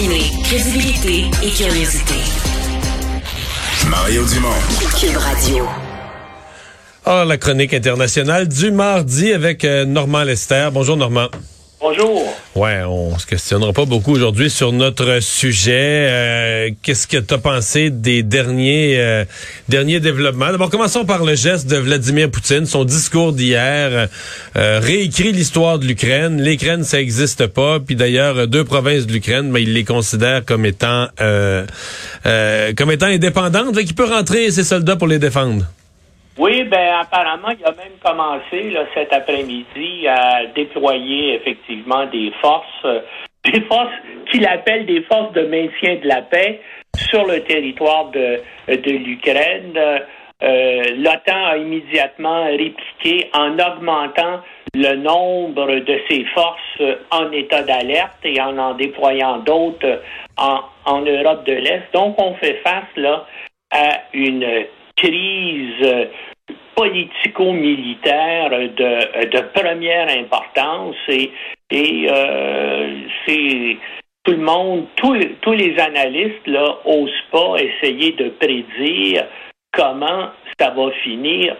Combiner crédibilité et curiosité. Mario Dumont. Cube Radio. Ah, la chronique internationale du mardi avec euh, Normand Lester. Bonjour Normand. Bonjour. Ouais, on se questionnera pas beaucoup aujourd'hui sur notre sujet. Euh, Qu'est-ce que tu as pensé des derniers euh, derniers développements? D'abord, commençons par le geste de Vladimir Poutine, son discours d'hier euh, réécrit l'histoire de l'Ukraine. L'Ukraine, ça existe pas. Puis d'ailleurs, deux provinces de l'Ukraine, mais il les considère comme étant comme étant indépendantes. Fait qu'il peut rentrer ses soldats pour les défendre. Oui, ben apparemment, il a même commencé là, cet après-midi à déployer effectivement des forces, euh, des forces qu'il appelle des forces de maintien de la paix sur le territoire de, de l'Ukraine. Euh, L'OTAN a immédiatement répliqué en augmentant le nombre de ses forces en état d'alerte et en en déployant d'autres en, en Europe de l'Est. Donc, on fait face là à une crise politico-militaire de, première importance et, euh, c'est tout le monde, tous, les analystes là osent pas essayer de prédire comment ça va finir.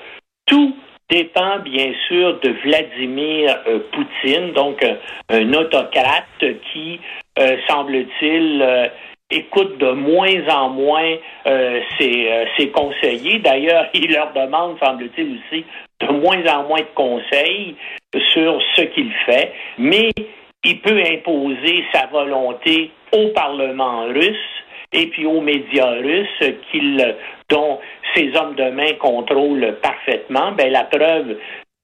Tout dépend bien sûr de Vladimir euh, Poutine, donc un, un autocrate qui, euh, semble-t-il, euh, écoute de moins en moins euh, ses, euh, ses, conseillers. D'ailleurs, il leur demande, semble-t-il aussi, de moins en moins de conseils sur ce qu'il fait, mais il peut imposer sa volonté au Parlement russe et puis aux médias russes qu'il, dont ses hommes de main contrôlent parfaitement. Ben, la preuve,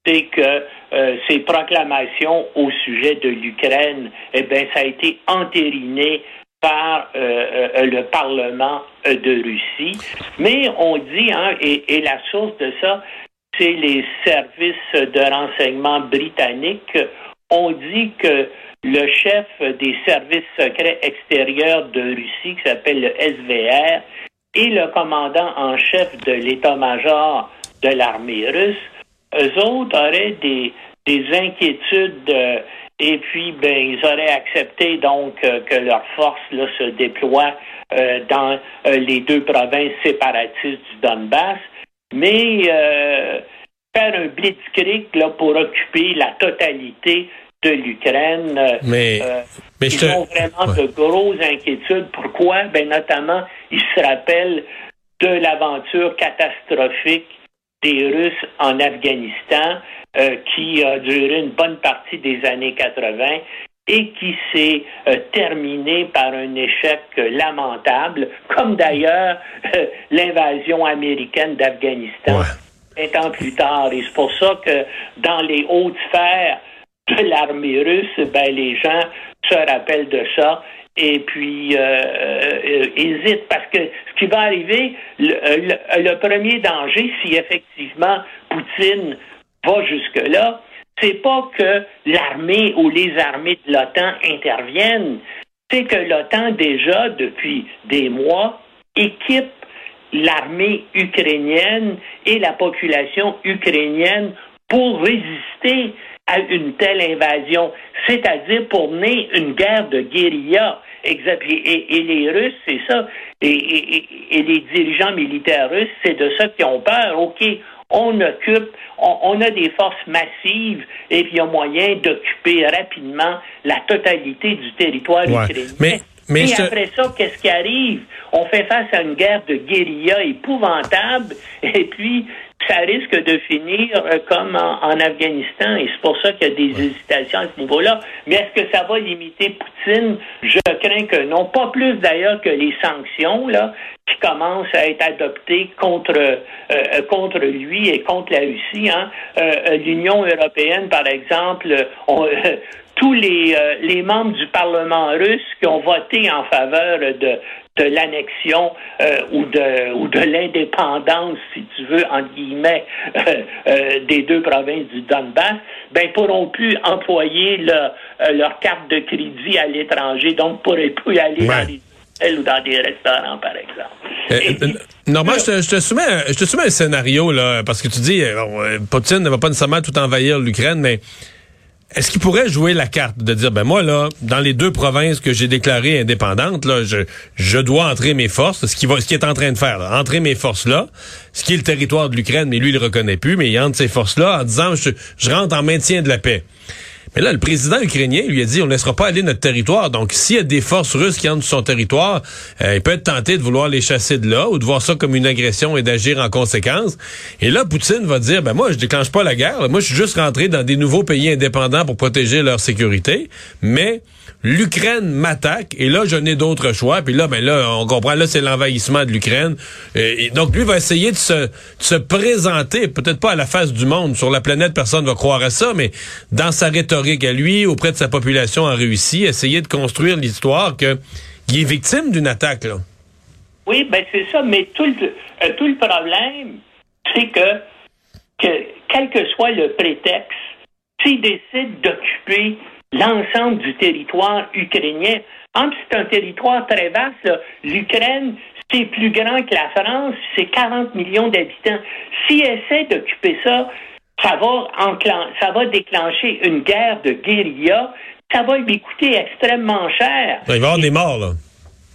c'est que euh, ces proclamations au sujet de l'Ukraine, eh ben, ça a été entériné par euh, euh, le Parlement de Russie. Mais on dit, hein, et, la source de ça, c'est les services de renseignement britanniques. On dit que le chef des services secrets extérieurs de Russie, qui s'appelle le SVR, et le commandant en chef de l'état-major de l'armée russe, eux autres auraient des, des inquiétudes euh, et puis ben ils auraient accepté donc euh, que leurs forces là, se déploient euh, dans les deux provinces séparatistes du Donbass, mais faire un blitzkrieg là, pour occuper la totalité de l'Ukraine. Mais, euh, mais ils je te... ont vraiment Ouais. de grosses inquiétudes. Pourquoi? Ben, notamment, ils se rappellent de l'aventure catastrophique des Russes en Afghanistan, euh, qui a duré une bonne partie des années 80 et qui s'est euh, terminée par un échec euh, lamentable, comme d'ailleurs euh, l'invasion américaine d'Afghanistan Ouais. un temps plus tard. Et c'est pour ça que dans les hautes sphères de l'armée russe, ben, les gens se rappellent de ça et puis euh, euh, hésitent parce que ce qui va arriver, le, le- le premier danger, si effectivement Poutine va jusque-là, c'est pas que l'armée ou les armées de l'OTAN interviennent, c'est que l'OTAN déjà depuis des mois équipe l'armée ukrainienne et la population ukrainienne pour résister à une telle invasion, c'est-à-dire pour mener une guerre de guérilla. Exact. Et, et- et les Russes, c'est ça. Et, les dirigeants militaires russes, c'est de ça qu'ils ont peur. OK, on occupe, on, on a des forces massives et puis il y a moyen d'occuper rapidement la totalité du territoire Ouais. ukrainien. Mais- et après ça, qu'est-ce qui arrive? On fait face à une guerre de guérilla épouvantable et puis ça risque de finir euh, comme en, en Afghanistan et c'est pour ça qu'il y a des hésitations à ce niveau-là. Mais est-ce que ça va limiter Poutine? Je crains que non. Pas plus d'ailleurs que les sanctions là qui commencent à être adoptées contre euh, euh, contre lui et contre la Russie. Hein. Euh, L'Union européenne, par exemple, euh, tous les, les membres du Parlement russe qui ont voté en faveur de, de l'annexion euh, ou de, ou de l'indépendance, si tu veux, entre guillemets, euh, euh, des deux provinces du Donbass, ben pourront plus employer leur, euh, leur carte de crédit à l'étranger, donc pourraient plus aller Ouais. dans les hôtels ou dans des restaurants, par exemple. Euh, Normand, je te, je te soumets, un- je te soumets un scénario là, parce que tu dis, bon, Poutine ne va pas nécessairement tout envahir l'Ukraine, mais est-ce qu'il pourrait jouer la carte de dire ben moi là dans les deux provinces que j'ai déclarées indépendantes là je je dois entrer mes forces ce qu'il va ce qu'il est en train de faire entrer mes forces là ce qui est le territoire de l'Ukraine mais lui il le reconnaît plus mais il entre ces forces là en disant je, je rentre en maintien de la paix. Mais là, le président ukrainien lui a dit, on ne laissera pas aller notre territoire. Donc, s'il y a des forces russes qui entrent sur son territoire, euh, il peut être tenté de vouloir les chasser de là ou de voir ça comme une agression et d'agir en conséquence. Et là, Poutine va dire, ben moi, je déclenche pas la guerre. Moi, je suis juste rentré dans des nouveaux pays indépendants pour protéger leur sécurité. Mais l'Ukraine m'attaque et là, je n'ai d'autre choix. Puis là, ben là, on comprend, là, c'est l'envahissement de l'Ukraine. Et, donc, lui va essayer de se, de se présenter, peut-être pas à la face du monde. Sur la planète, personne ne va croire à ça, mais dans sa rhétorique à lui, auprès de sa population, a réussi, essayer de construire l'histoire qu'il est victime d'une attaque. Oui, ben c'est ça, mais tout le, euh, tout le problème, c'est que, que, quel que soit le prétexte, s'il décide d'occuper l'ensemble du territoire ukrainien. En c'est un territoire très vaste. L'Ukraine, c'est plus grand que la France, c'est 40 millions d'habitants. S'il essaie d'occuper ça, ça va, ça va déclencher une guerre de guérilla. Ça va lui coûter extrêmement cher. Il va y avoir des morts, là.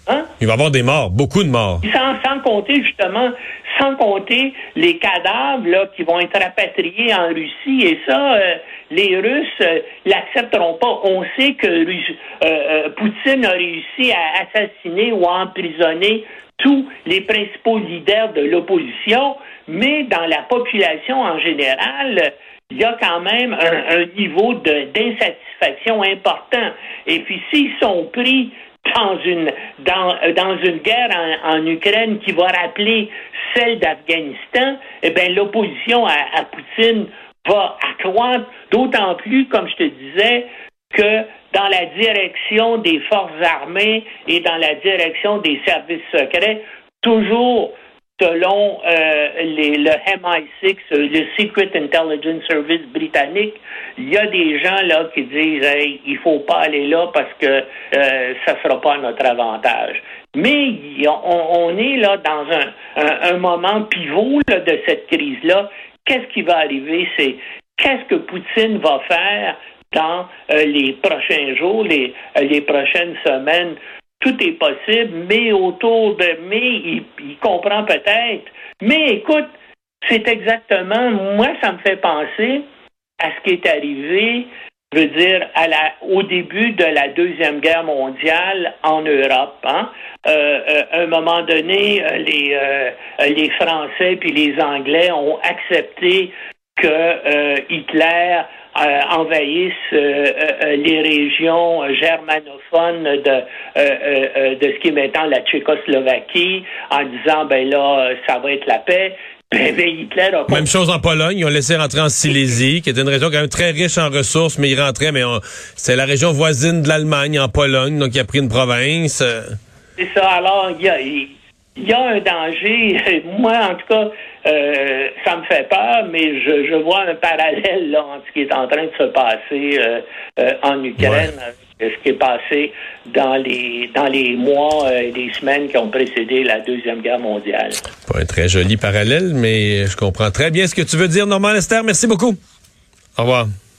Hein? Il va y avoir des morts, beaucoup de morts. Sans, sans compter, justement, sans compter les cadavres là, qui vont être rapatriés en Russie. Et ça, euh, les Russes euh, l'accepteront pas. On sait que euh, Poutine a réussi à assassiner ou à emprisonner tous les principaux leaders de l'opposition, mais dans la population en général, il y a quand même un, niveau d'insatisfaction important. Et puis s'ils sont pris dans une dans, dans une guerre en, Ukraine qui va rappeler celle d'Afghanistan, eh bien l'opposition à, à Poutine va accroître, d'autant plus, comme je te disais, que dans la direction des forces armées et dans la direction des services secrets, toujours selon euh, le MI6, le Secret Intelligence Service britannique, il y a des gens là qui disent hey, il faut pas aller là parce que euh, ça sera pas à notre avantage. Mais on, est là dans un, moment pivot de cette crise-là. Qu'est-ce qui va arriver? C'est qu'est-ce que Poutine va faire dans euh, les prochains jours, les, les prochaines semaines tout est possible, mais autour de mais il, comprend peut-être. Mais écoute, c'est exactement, moi, ça me fait penser à ce qui est arrivé, je veux dire, à la, au début de la Deuxième Guerre mondiale en Europe. Hein? Euh, euh à un moment donné, euh, les, euh, les Français puis les Anglais ont accepté que Hitler euh, envahissent euh, euh, les régions germanophones de, de ce qui est maintenant la Tchécoslovaquie en disant ben là, ça va être la paix. Ben, ben, Hitler a... Même chose en Pologne, ils ont laissé rentrer en Silésie, qui est une région quand même très riche en ressources, mais ils rentraient, mais c'est la région voisine de l'Allemagne, en Pologne, donc il a pris une province. C'est ça, alors il y a, il y a un danger. Moi, en tout cas, euh, ça me fait peur, mais je, je, vois un parallèle là, entre ce qui est en train de se passer euh, euh, en Ukraine, et ce qui est passé dans les dans les mois et les semaines qui ont précédé la deuxième guerre mondiale. Pas un très joli parallèle, mais je comprends très bien ce que tu veux dire, Normand Lester. Merci beaucoup. Au revoir.